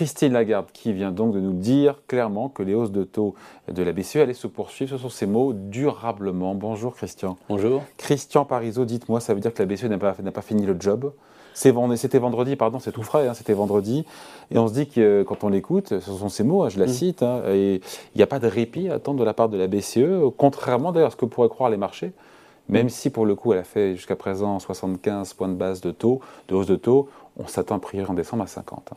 Christine Lagarde qui vient donc de nous dire clairement que les hausses de taux de la BCE allaient se poursuivre. Ce sont ces mots durablement. Bonjour Christian. Bonjour. Christian Parizeau, dites-moi, ça veut dire que la BCE n'a pas, pas fini le job? C'était vendredi, pardon, c'est tout frais, hein, c'était vendredi. Et on se dit que quand on l'écoute, ce sont ces mots, hein, je la mm. cite, hein, et il n'y a pas de répit à attendre de la part de la BCE, contrairement d'ailleurs à ce que pourraient croire les marchés. Même si pour le coup elle a fait jusqu'à présent 75 points de base de taux, de hausse de taux, on s'attend a priori en décembre à 50.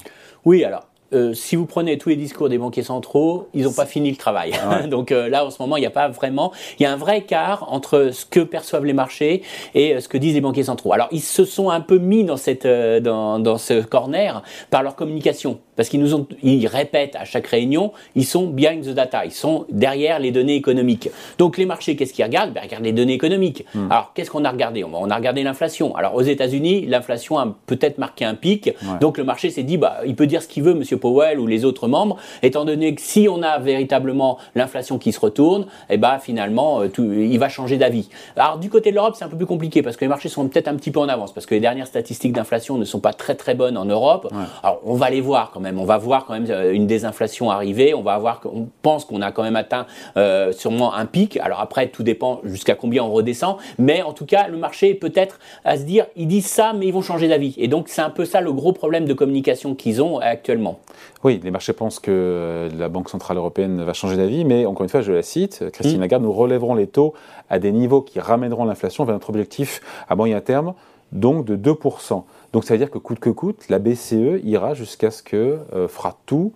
Oui, alors euh, si vous prenez tous les discours des banquiers centraux, ils n'ont pas fini le travail. Donc euh, là, en ce moment, il n'y a pas vraiment, il y a un vrai écart entre ce que perçoivent les marchés et euh, ce que disent les banquiers centraux. Alors, ils se sont un peu mis dans cette, dans, dans ce corner par leur communication parce qu'ils nous ont, ils répètent à chaque réunion, ils sont behind the data, ils sont derrière les données économiques. Donc les marchés, qu'est-ce qu'ils regardent? Ben, Ils regardent les données économiques. Hmm. Alors qu'est-ce qu'on a regardé? On a regardé l'inflation. Alors aux États-Unis, l'inflation a peut-être marqué un pic, donc le marché s'est dit, bah, il peut dire ce qu'il veut, Monsieur Powell ou les autres membres, étant donné que si on a véritablement l'inflation qui se retourne, et eh ben finalement, euh, tout, il va changer d'avis. Alors du côté de l'Europe, c'est un peu plus compliqué parce que les marchés sont peut-être un petit peu en avance, parce que les dernières statistiques d'inflation ne sont pas très très bonnes en Europe. Alors on va les voir on va voir quand même euh, une désinflation arriver. On va voir qu'on pense qu'on a quand même atteint euh, sûrement un pic. Alors après, tout dépend jusqu'à combien on redescend. Mais en tout cas, le marché peut-être à se dire, ils disent ça, mais ils vont changer d'avis. Et donc, c'est un peu ça le gros problème de communication qu'ils ont actuellement. Oui, les marchés pensent que euh, la Banque Centrale Européenne va changer d'avis, mais encore une fois, je la cite, Christine mmh. Lagarde, nous relèverons les taux à des niveaux qui ramèneront l'inflation vers notre objectif à moyen terme, donc de 2%. Donc ça veut dire que coûte que coûte, la BCE ira jusqu'à ce que euh, fera tout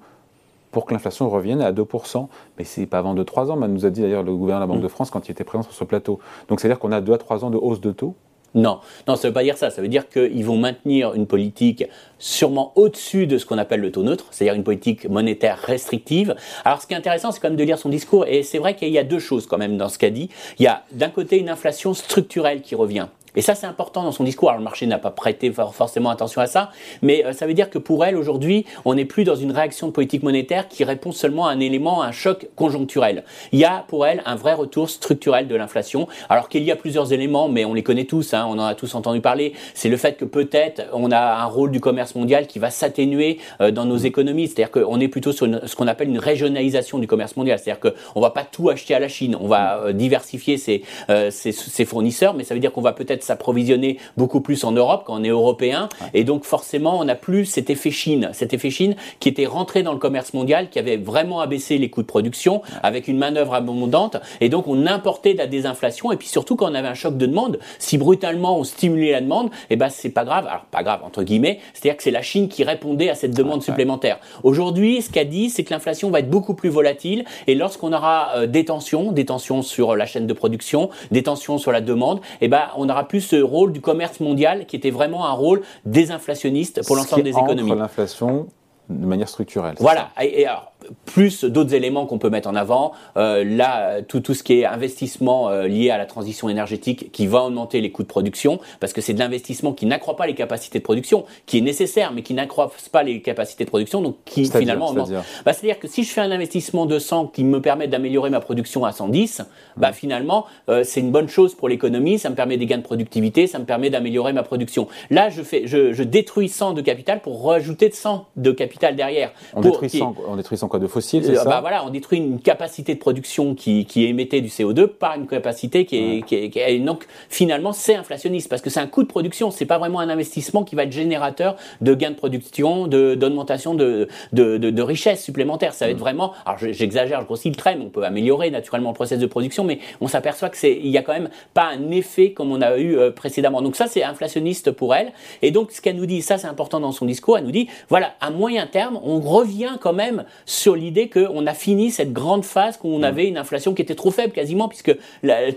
pour que l'inflation revienne à 2%. Mais c'est pas avant 2-3 ans, nous a dit d'ailleurs le gouverneur de la Banque de France quand il était présent sur ce plateau. Donc ça veut dire qu'on a 2 à 3 ans de hausse de taux non, non, ça ne veut pas dire ça. Ça veut dire qu'ils vont maintenir une politique sûrement au-dessus de ce qu'on appelle le taux neutre, c'est-à-dire une politique monétaire restrictive. Alors, ce qui est intéressant, c'est quand même de lire son discours. Et c'est vrai qu'il y a deux choses quand même dans ce qu'a dit. Il y a d'un côté une inflation structurelle qui revient. Et ça, c'est important dans son discours. Alors, le marché n'a pas prêté forcément attention à ça, mais euh, ça veut dire que pour elle, aujourd'hui, on n'est plus dans une réaction de politique monétaire qui répond seulement à un élément, à un choc conjoncturel. Il y a pour elle un vrai retour structurel de l'inflation, alors qu'il y a plusieurs éléments, mais on les connaît tous, hein, on en a tous entendu parler. C'est le fait que peut-être on a un rôle du commerce mondial qui va s'atténuer euh, dans nos économies, c'est-à-dire qu'on est plutôt sur ce qu'on appelle une régionalisation du commerce mondial, c'est-à-dire qu'on va pas tout acheter à la Chine, on va euh, diversifier ses, ses fournisseurs, mais ça veut dire qu'on va peut-être s'approvisionner beaucoup plus en Europe quand on est européen. Et donc forcément, on n'a plus cet effet Chine, cet effet Chine qui était rentré dans le commerce mondial, qui avait vraiment abaissé les coûts de production avec une manœuvre abondante. Et donc on importait de la désinflation. Et puis surtout quand on avait un choc de demande, si brutalement on stimulait la demande, eh ben c'est pas grave. Alors pas grave entre guillemets, c'est-à-dire que c'est la Chine qui répondait à cette demande supplémentaire. Aujourd'hui, ce qu'a dit, c'est que l'inflation va être beaucoup plus volatile. Et lorsqu'on aura euh, des tensions, des tensions sur la chaîne de production, des tensions sur la demande, eh ben on aura plus ce rôle du commerce mondial qui était vraiment un rôle désinflationniste pour l'ensemble des économies. l'inflation de manière structurelle. Voilà. Et, alors, plus d'autres éléments qu'on peut mettre en avant. Euh, là, tout, tout ce qui est investissement euh, lié à la transition énergétique qui va augmenter les coûts de production, parce que c'est de l'investissement qui n'accroît pas les capacités de production, qui est nécessaire, mais qui n'accroît pas les capacités de production, donc qui finalement augmente. Bah, c'est-à-dire que si je fais un investissement de 100 qui me permet d'améliorer ma production à 110, bah, finalement, euh, c'est une bonne chose pour l'économie, ça me permet des gains de productivité, ça me permet d'améliorer ma production. Là, je, fais, je, je, détruis 100 de capital pour rajouter 100 de capital derrière. En, détruit, 100, en détruit 100 quoi de fossiles, c'est ça bah, voilà, on détruit une capacité de production qui, qui émettait du CO2 par une capacité qui est, qui est, qui est donc finalement c'est inflationniste parce que c'est un coût de production, c'est pas vraiment un investissement qui va être générateur de gains de production, de d'augmentation de, de, de, de richesse supplémentaire. Ça va être mm. vraiment, alors j'exagère, je grossis le trait, on peut améliorer naturellement le processus de production, mais on s'aperçoit que c'est il y a quand même pas un effet comme on a eu euh, précédemment. Donc ça c'est inflationniste pour elle. Et donc ce qu'elle nous dit, ça c'est important dans son discours, elle nous dit voilà à moyen terme on revient quand même sur l'idée que on a fini cette grande phase où on mm. avait une inflation qui était trop faible quasiment, puisque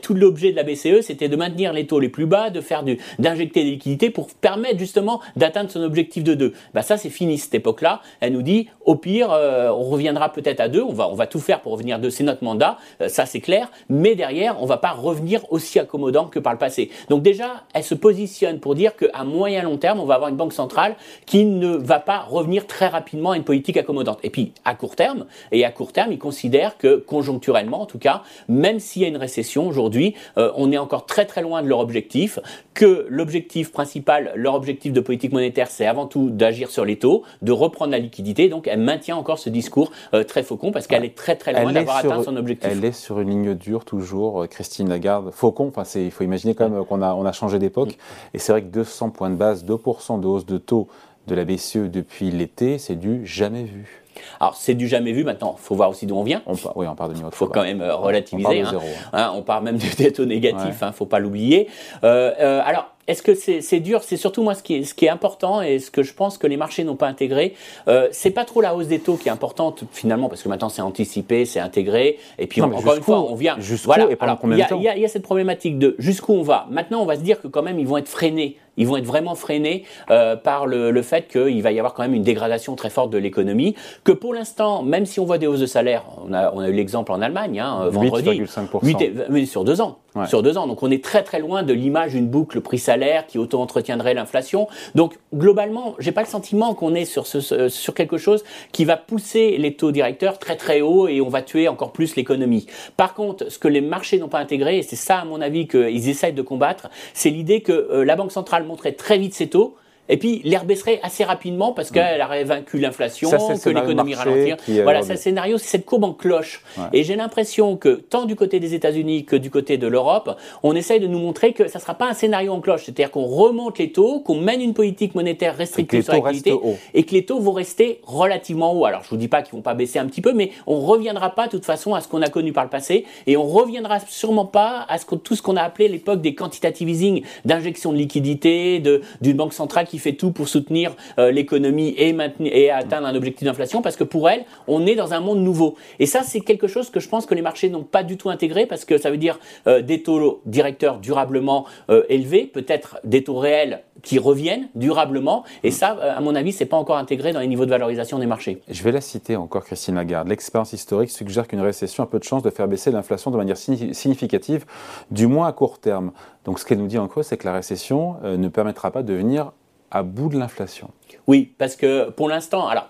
tout l'objet de la BCE, c'était de maintenir les taux les plus bas, de faire du, d'injecter des liquidités pour permettre justement d'atteindre son objectif de 2. Bah ça, c'est fini cette époque-là. Elle nous dit, au pire, euh, on reviendra peut-être à 2, on va, on va tout faire pour revenir à 2, c'est notre mandat, euh, ça c'est clair, mais derrière, on va pas revenir aussi accommodant que par le passé. Donc déjà, elle se positionne pour dire qu'à moyen long terme, on va avoir une banque centrale qui ne va pas revenir très rapidement à une politique accommodante. Et puis, à court court terme. Et à court terme, ils considèrent que conjoncturellement, en tout cas, même s'il y a une récession aujourd'hui, euh, on est encore très très loin de leur objectif, que l'objectif principal, leur objectif de politique monétaire, c'est avant tout d'agir sur les taux, de reprendre la liquidité. Donc elle maintient encore ce discours euh, très faucon parce qu'elle est très très loin d'avoir atteint son objectif. Elle est sur une ligne dure toujours, euh, Christine Lagarde. Faucon, enfin il faut imaginer quand même qu'on a, on a changé d'époque. Et c'est vrai que 200 points de base, 2% de hausse de taux de la BCE depuis l'été, c'est du jamais vu. Alors, c'est du jamais vu maintenant. Il faut voir aussi d'où on vient. On oui, on part de niveau Il faut quand même euh, relativiser. On part, hein. Hein, on part même du taux négatif, il ne faut pas l'oublier. Euh, euh, alors, est-ce que c'est dur? C'est surtout moi ce qui, est, ce qui est important et ce que je pense que les marchés n'ont pas intégré. Euh, c'est pas trop la hausse des taux qui est importante finalement parce que maintenant c'est anticipé, c'est intégré. Et puis encore une fois, on vient. Voilà. Et pendant combien de temps? Il y, a cette problématique de jusqu'où on va. Maintenant, on va se dire que quand même ils vont être freinés. Ils vont être vraiment freinés euh, par le, le fait qu'il va y avoir quand même une dégradation très forte de l'économie. Que pour l'instant, même si on voit des hausses de salaire, on a, on a eu l'exemple en Allemagne hein, vendredi, 8,5% sur deux ans. Sur deux ans. Donc on est très très loin de l'image d'une boucle prix-salaire qui auto-entretiendrait l'inflation. Donc globalement, j'ai pas le sentiment qu'on est sur, ce, sur quelque chose qui va pousser les taux directeurs très très haut et on va tuer encore plus l'économie. Par contre, ce que les marchés n'ont pas intégré, et c'est ça à mon avis qu'ils essayent de combattre, c'est l'idée que euh, la Banque centrale montrait très vite ses taux et puis l'air baisserait assez rapidement parce qu'elle aurait vaincu l'inflation, que l'économie ralentir. Voilà, c'est scénario, c'est cette courbe en cloche. Et j'ai l'impression que tant du côté des États-Unis que du côté de l'Europe, on essaye de nous montrer que ça ne sera pas un scénario en cloche. C'est-à-dire qu'on remonte les taux, qu'on mène une politique monétaire restrictive sur l'activité et que les taux vont rester relativement hauts. Alors je vous dis pas qu'ils vont pas baisser un petit peu, mais on reviendra pas de toute façon à ce qu'on a connu par le passé et on reviendra sûrement pas à ce que, tout ce qu'on a appelé l'époque des quantitative easing, d'injection de liquidité, d'une banque centrale qui fait tout pour soutenir euh, l'économie et, atteindre un objectif d'inflation, parce que pour elle, on est dans un monde nouveau. Et ça, c'est quelque chose que je pense que les marchés n'ont pas du tout intégré, parce que ça veut dire euh, des taux directeurs durablement euh, élevés, peut-être des taux réels qui reviennent durablement. Et ça, à mon avis, c'est pas encore intégré dans les niveaux de valorisation des marchés. Je vais la citer encore, Christine Lagarde. L'expérience historique suggère qu'une récession a peu de chances de faire baisser l'inflation de manière significative, du moins à court terme. Donc ce qu'elle nous dit en c'est que la récession ne permettra pas de venir à bout de l'inflation. Oui, parce que pour l'instant, alors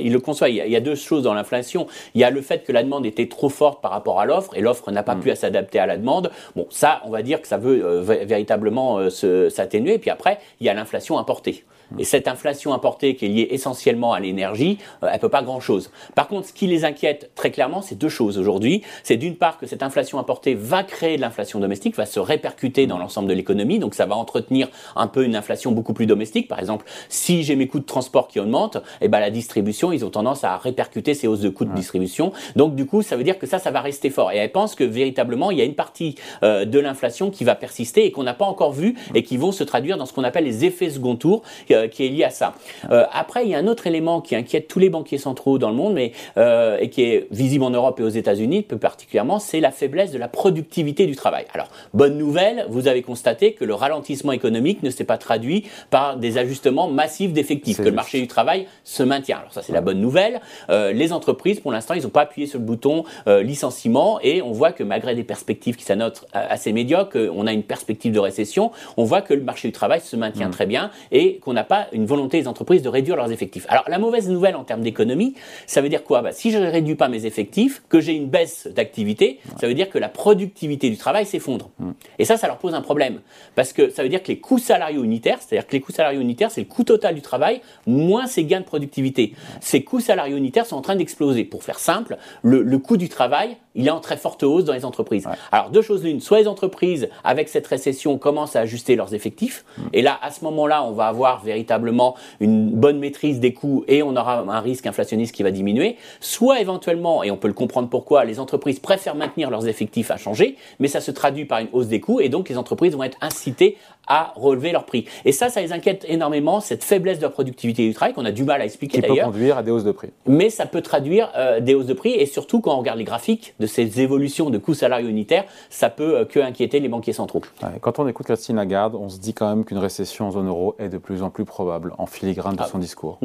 il le conçoit. Il y, a, deux choses dans l'inflation. Il y a le fait que la demande était trop forte par rapport à l'offre et l'offre n'a pas mm. pu s'adapter à la demande. Bon, ça, on va dire que ça veut euh, véritablement euh, s'atténuer. Et puis après, il y a l'inflation importée. Et cette inflation importée qui est liée essentiellement à l'énergie, euh, elle peut pas grand-chose. Par contre, ce qui les inquiète très clairement, c'est deux choses aujourd'hui. C'est d'une part que cette inflation importée va créer de l'inflation domestique, va se répercuter dans l'ensemble de l'économie, donc ça va entretenir un peu une inflation beaucoup plus domestique. Par exemple, si j'ai mes coûts de transport qui augmentent, eh ben la distribution, ils ont tendance à répercuter ces hausses de coûts de distribution. Donc du coup, ça veut dire que ça, ça va rester fort. Et elle pense que véritablement, il y a une partie euh, de l'inflation qui va persister et qu'on n'a pas encore vu et qui vont se traduire dans ce qu'on appelle les effets second tour, euh, qui est lié à ça. Euh, après, il y a un autre élément qui inquiète tous les banquiers centraux dans le monde, mais euh, et qui est visible en Europe et aux États-Unis plus particulièrement, c'est la faiblesse de la productivité du travail. Alors, bonne nouvelle, vous avez constaté que le ralentissement économique ne s'est pas traduit par des ajustements massifs d'effectifs, que le marché du travail se maintient. Alors ça, c'est la bonne nouvelle. les entreprises, pour l'instant, ils n'ont pas appuyé sur le bouton licenciement et on voit que malgré des perspectives qui s'annotent assez médiocres, on a une perspective de récession, on voit que le marché du travail se maintient mm. très bien et qu'on n'a pas une volonté des entreprises de réduire leurs effectifs. Alors la mauvaise nouvelle en termes d'économie, ça veut dire quoi? Bah, Si je ne réduis pas mes effectifs, que j'ai une baisse d'activité, ça veut dire que la productivité du travail s'effondre. Et ça, ça leur pose un problème. Parce que ça veut dire que les coûts salariaux unitaires, c'est-à-dire que les coûts salariaux unitaires, c'est le coût total du travail, moins ses gains de productivité. Ces coûts salariaux unitaires sont en train d'exploser. Pour faire simple, le, le coût du travail il est en très forte hausse dans les entreprises. Alors deux choses l'une, soit les entreprises avec cette récession commencent à ajuster leurs effectifs, mm. et là à ce moment-là on va avoir véritablement une bonne maîtrise des coûts et on aura un risque inflationniste qui va diminuer, soit éventuellement, et on peut le comprendre pourquoi, les entreprises préfèrent maintenir leurs effectifs à changer, mais ça se traduit par une hausse des coûts et donc les entreprises vont être incitées à relever leurs prix. Et ça, ça les inquiète énormément, cette faiblesse de la productivité du travail qu'on a du mal à expliquer d'ailleurs. Qui peut conduire à des hausses de prix. Mais ça peut traduire euh, des hausses de prix et surtout quand on regarde les graphiques de ces évolutions de coûts salariaux unitaires, ça peut euh, que inquiéter les banquiers centraux. quand on écoute Christine Lagarde, on se dit quand même qu'une récession en zone euro est de plus en plus probable en filigrane de ah. son discours.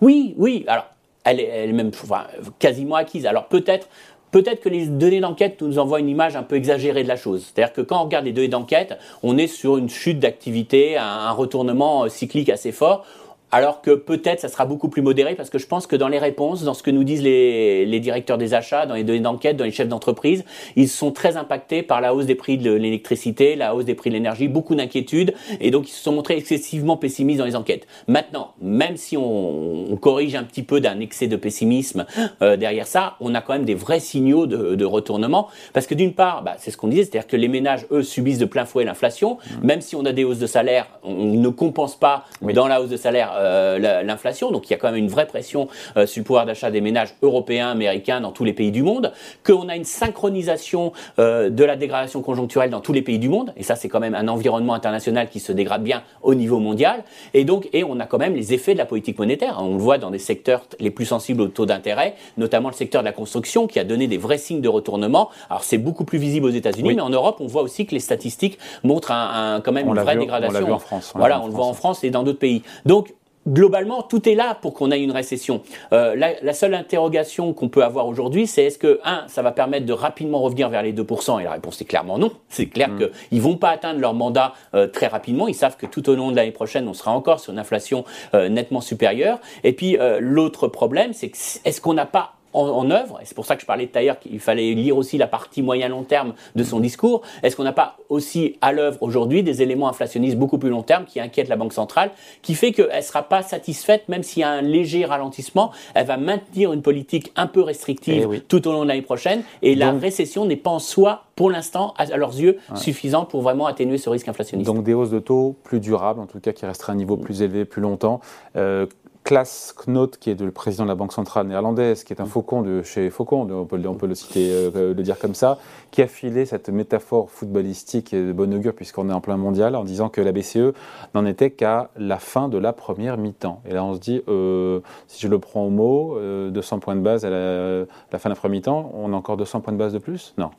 Oui, oui. Alors, elle est, elle est même enfin, quasiment acquise. Alors peut-être Peut-être que les données d'enquête nous envoient une image un peu exagérée de la chose. C'est-à-dire que quand on regarde les données d'enquête, on est sur une chute d'activité, un retournement euh, cyclique assez fort alors que peut-être ça sera beaucoup plus modéré parce que je pense que dans les réponses, dans ce que nous disent les, les directeurs des achats, dans les données d'enquête, dans les chefs d'entreprise, ils sont très impactés par la hausse des prix de l'électricité, la hausse des prix de l'énergie, beaucoup d'inquiétudes et donc ils se sont montrés excessivement pessimistes dans les enquêtes. Maintenant, même si on, on corrige un petit peu d'un excès de pessimisme euh, derrière ça, on a quand même des vrais signaux de, de retournement parce que d'une part, bah, c'est ce qu'on disait, c'est-à-dire que les ménages, eux, subissent de plein fouet l'inflation, mmh. même si on a des hausses de salaire, on ne compense pas dans la hausse de salaire euh, l'inflation. Donc il y a quand même une vraie pression euh, sur le pouvoir d'achat des ménages européens, américains, dans tous les pays du monde. Qu'on a une synchronisation euh, de la dégradation conjoncturelle dans tous les pays du monde. Et ça, c'est quand même un environnement international qui se dégrade bien au niveau mondial. Et donc, et on a quand même les effets de la politique monétaire. On le voit dans des secteurs les plus sensibles au taux d'intérêt, notamment le secteur de la construction, qui a donné des vrais signes de retournement. Alors c'est beaucoup plus visible aux États-Unis, mais en Europe, on voit aussi que les statistiques montrent un, quand même une vraie dégradation. On l'a en France. Voilà, on le voit en France et dans d'autres pays. Donc globalement, tout est là pour qu'on ait une récession. Euh, la, seule interrogation qu'on peut avoir aujourd'hui, c'est est-ce que, un, ça va permettre de rapidement revenir vers les 2% Et la réponse est clairement non. C'est clair mm. qu'ils ne vont pas atteindre leur mandat euh, très rapidement. Ils savent que tout au long de l'année prochaine, on sera encore sur une inflation euh, nettement supérieure. Et puis, l'autre problème, c'est est-ce qu'on n'a pas en, œuvre, et c'est pour ça que je parlais tout à l'heure qu'il fallait lire aussi la partie moyen-long terme de son discours, est-ce qu'on n'a pas aussi à l'œuvre aujourd'hui des éléments inflationnistes beaucoup plus long terme qui inquiètent la Banque centrale, qui fait qu'elle ne sera pas satisfaite, même s'il y a un léger ralentissement, elle va maintenir une politique un peu restrictive eh tout au long de l'année prochaine, et la récession n'est pas en soi, pour l'instant, à leurs yeux, suffisante pour vraiment atténuer ce risque inflationniste. Donc des hausses de taux plus durables, en tout cas qui resteraient à un niveau plus élevé plus longtemps. Euh, Klaas Knot, qui est le président de la Banque centrale néerlandaise, qui est un mm. faucon de chez Faucon, on peut, on peut le citer, euh, le dire comme ça, qui a filé cette métaphore footballistique de bon augure, puisqu'on est en plein mondial, en disant que la BCE n'en était qu'à la fin de la première mi-temps. Et là, on se dit, euh, si je le prends au mot, 200 euh, points de base à la, la fin de la première mi-temps, on a encore 200 points de base de plus? Non.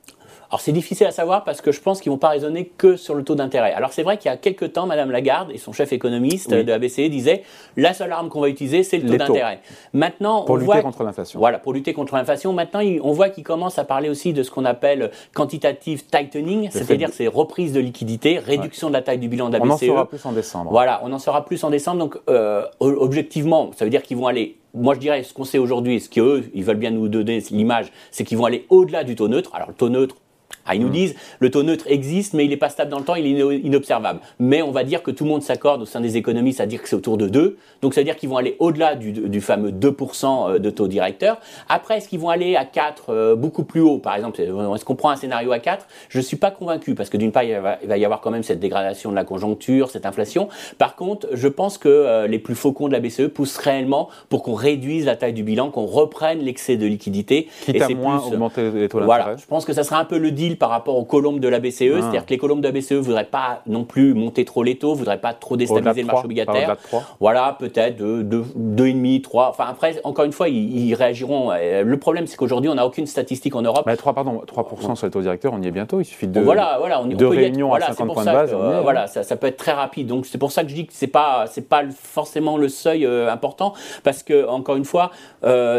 Alors c'est difficile à savoir parce que je pense qu'ils vont pas raisonner que sur le taux d'intérêt. Alors c'est vrai qu'il y a quelques temps, Madame Lagarde et son chef économiste de la BCE disaient la seule arme qu'on va utiliser, c'est le taux d'intérêt. Maintenant, pour lutter contre l'inflation. Voilà, pour lutter contre l'inflation. Maintenant, on voit qu'ils commencent à parler aussi de ce qu'on appelle quantitative tightening, c'est-à-dire ces reprises de liquidité, réduction de la taille du bilan de la BCE. On en saura plus en décembre. Voilà, on en saura plus en décembre. Donc euh, objectivement, ça veut dire qu'ils vont aller moi je dirais ce qu'on sait aujourd'hui, ce qu'eux, ils veulent bien nous donner l'image, c'est qu'ils vont aller au-delà du taux neutre. Alors le taux neutre, ah, ils nous mm. disent le taux neutre existe, mais il n'est pas stable dans le temps, il est inobservable. Mais on va dire que tout le monde s'accorde au sein des économistes à dire que c'est autour de 2. Donc ça veut dire qu'ils vont aller au-delà du, fameux 2% euh, de taux directeur. Après, est-ce qu'ils vont aller à 4, euh, beaucoup plus haut? Par exemple, est-ce qu'on prend un scénario à 4 Je ne suis pas convaincu, parce que d'une part, il va, y avoir quand même cette dégradation de la conjoncture, cette inflation. Par contre, je pense que euh, les plus faucons de la BCE poussent réellement pour qu'on réduise la taille du bilan, qu'on reprenne l'excès de liquidité. Quitte et à moins augmenter les taux d'intérêt. Voilà, je pense que ça sera un peu le deal par rapport aux colombes de la BCE. Ah. C'est-à-dire que les colombes de la BCE ne voudraient pas non plus monter trop les taux, ne voudraient pas trop déstabiliser le marché obligataire. Voilà, peut-être 2,5, 3. Enfin, après, encore une fois, ils, réagiront. Euh, le problème, c'est qu'aujourd'hui, on n'a aucune statistique en Europe. Mais 3, pardon, 3% sur les taux directeurs, on y est bientôt. Il suffit de deux, voilà, voilà, on, deux réunions à 50 points de base. Euh, voilà, ça, ça, peut être très rapide. Donc, c'est pour ça que je dis que ce n'est pas, pas forcément le seuil euh, important. Parce que, encore une fois,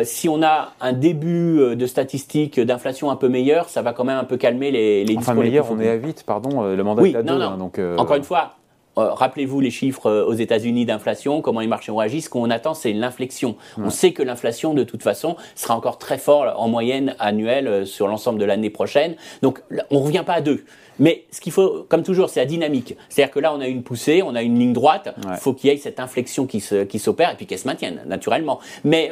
si on a un début de statistiques d'inflation un peu meilleur, ça va quand même un peu calmer les les, enfin, meilleur, on est à 8, pardon, euh, le mandat est à 2. Hein, donc, euh, Encore une fois, euh, rappelez-vous les chiffres aux États-Unis d'inflation, comment les marchés ont réagi. Ce qu'on attend, c'est l'inflexion. On sait que l'inflation, de toute façon, sera encore très fort en moyenne annuelle sur l'ensemble de l'année prochaine. Donc, on ne revient pas à 2. Mais ce qu'il faut, comme toujours, c'est la dynamique. C'est-à-dire que là, on a une poussée, on a une ligne droite. Il faut qu'il y ait cette inflexion qui s'opère qui et puis qu'elle se maintienne, naturellement. Mais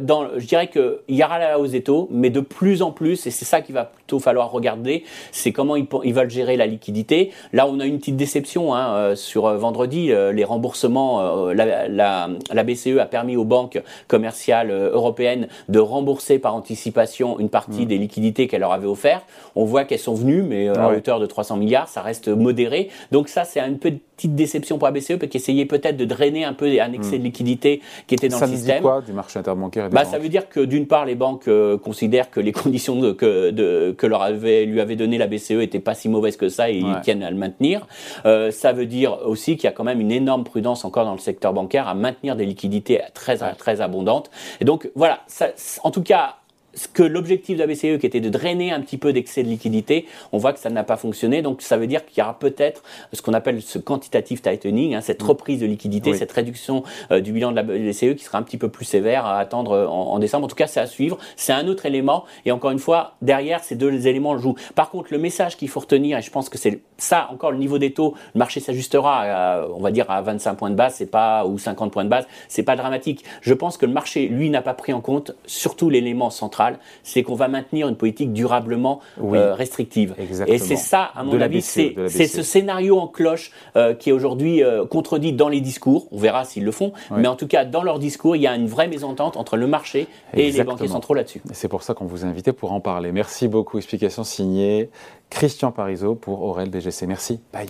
dans, je dirais qu'il y aura la hausse des taux, mais de plus en plus, et c'est ça qu'il va plutôt falloir regarder, c'est comment ils, ils, veulent gérer la liquidité. Là, on a une petite déception hein, euh, sur euh, vendredi. les remboursements, la, la, la, BCE a permis aux banques commerciales européennes de rembourser par anticipation une partie mm. des liquidités qu'elles leur avaient offertes. On voit qu'elles sont venues, mais à hauteur de 300 milliards, ça reste modéré. Donc ça, c'est une petite déception pour la BCE, qui essayait peut-être de drainer un peu un excès de hmm. liquidité qui était dans le système. Ça dit quoi du marché interbancaire bah, Ça veut dire que d'une part, les banques euh, considèrent que les conditions que, de, que leur avait, lui avait donné la BCE n'étaient pas si mauvaises que ça et ils tiennent à le maintenir. Euh, ça veut dire aussi qu'il y a quand même une énorme prudence encore dans le secteur bancaire à maintenir des liquidités très, très abondantes. Et donc voilà, ça, en tout cas, que l'objectif de la BCE, qui était de drainer un petit peu d'excès de liquidité, on voit que ça n'a pas fonctionné. Donc ça veut dire qu'il y aura peut-être ce qu'on appelle ce quantitative tightening, hein, cette mm. reprise de liquidité, cette réduction euh, du bilan de la BCE qui sera un petit peu plus sévère à attendre euh, en, décembre. En tout cas, c'est à suivre. C'est un autre élément. Et encore une fois, derrière, ces deux éléments jouent. Par contre, le message qu'il faut retenir, et je pense que c'est ça encore le niveau des taux, le marché s'ajustera, on va dire à 25 points de base, c'est pas ou 50 points de base, c'est pas dramatique. Je pense que le marché, lui, n'a pas pris en compte surtout l'élément central c'est qu'on va maintenir une politique durablement euh, restrictive. Et c'est ça, à mon avis, c'est ce scénario en cloche euh, qui est aujourd'hui euh, contredit dans les discours. On verra s'ils le font, mais en tout cas, dans leur discours, il y a une vraie mésentente entre le marché et les banquiers centraux là-dessus. C'est pour ça qu'on vous a invité pour en parler. Merci beaucoup. Explication signée Christian Parizeau pour Aurel BGC. Merci. Bye.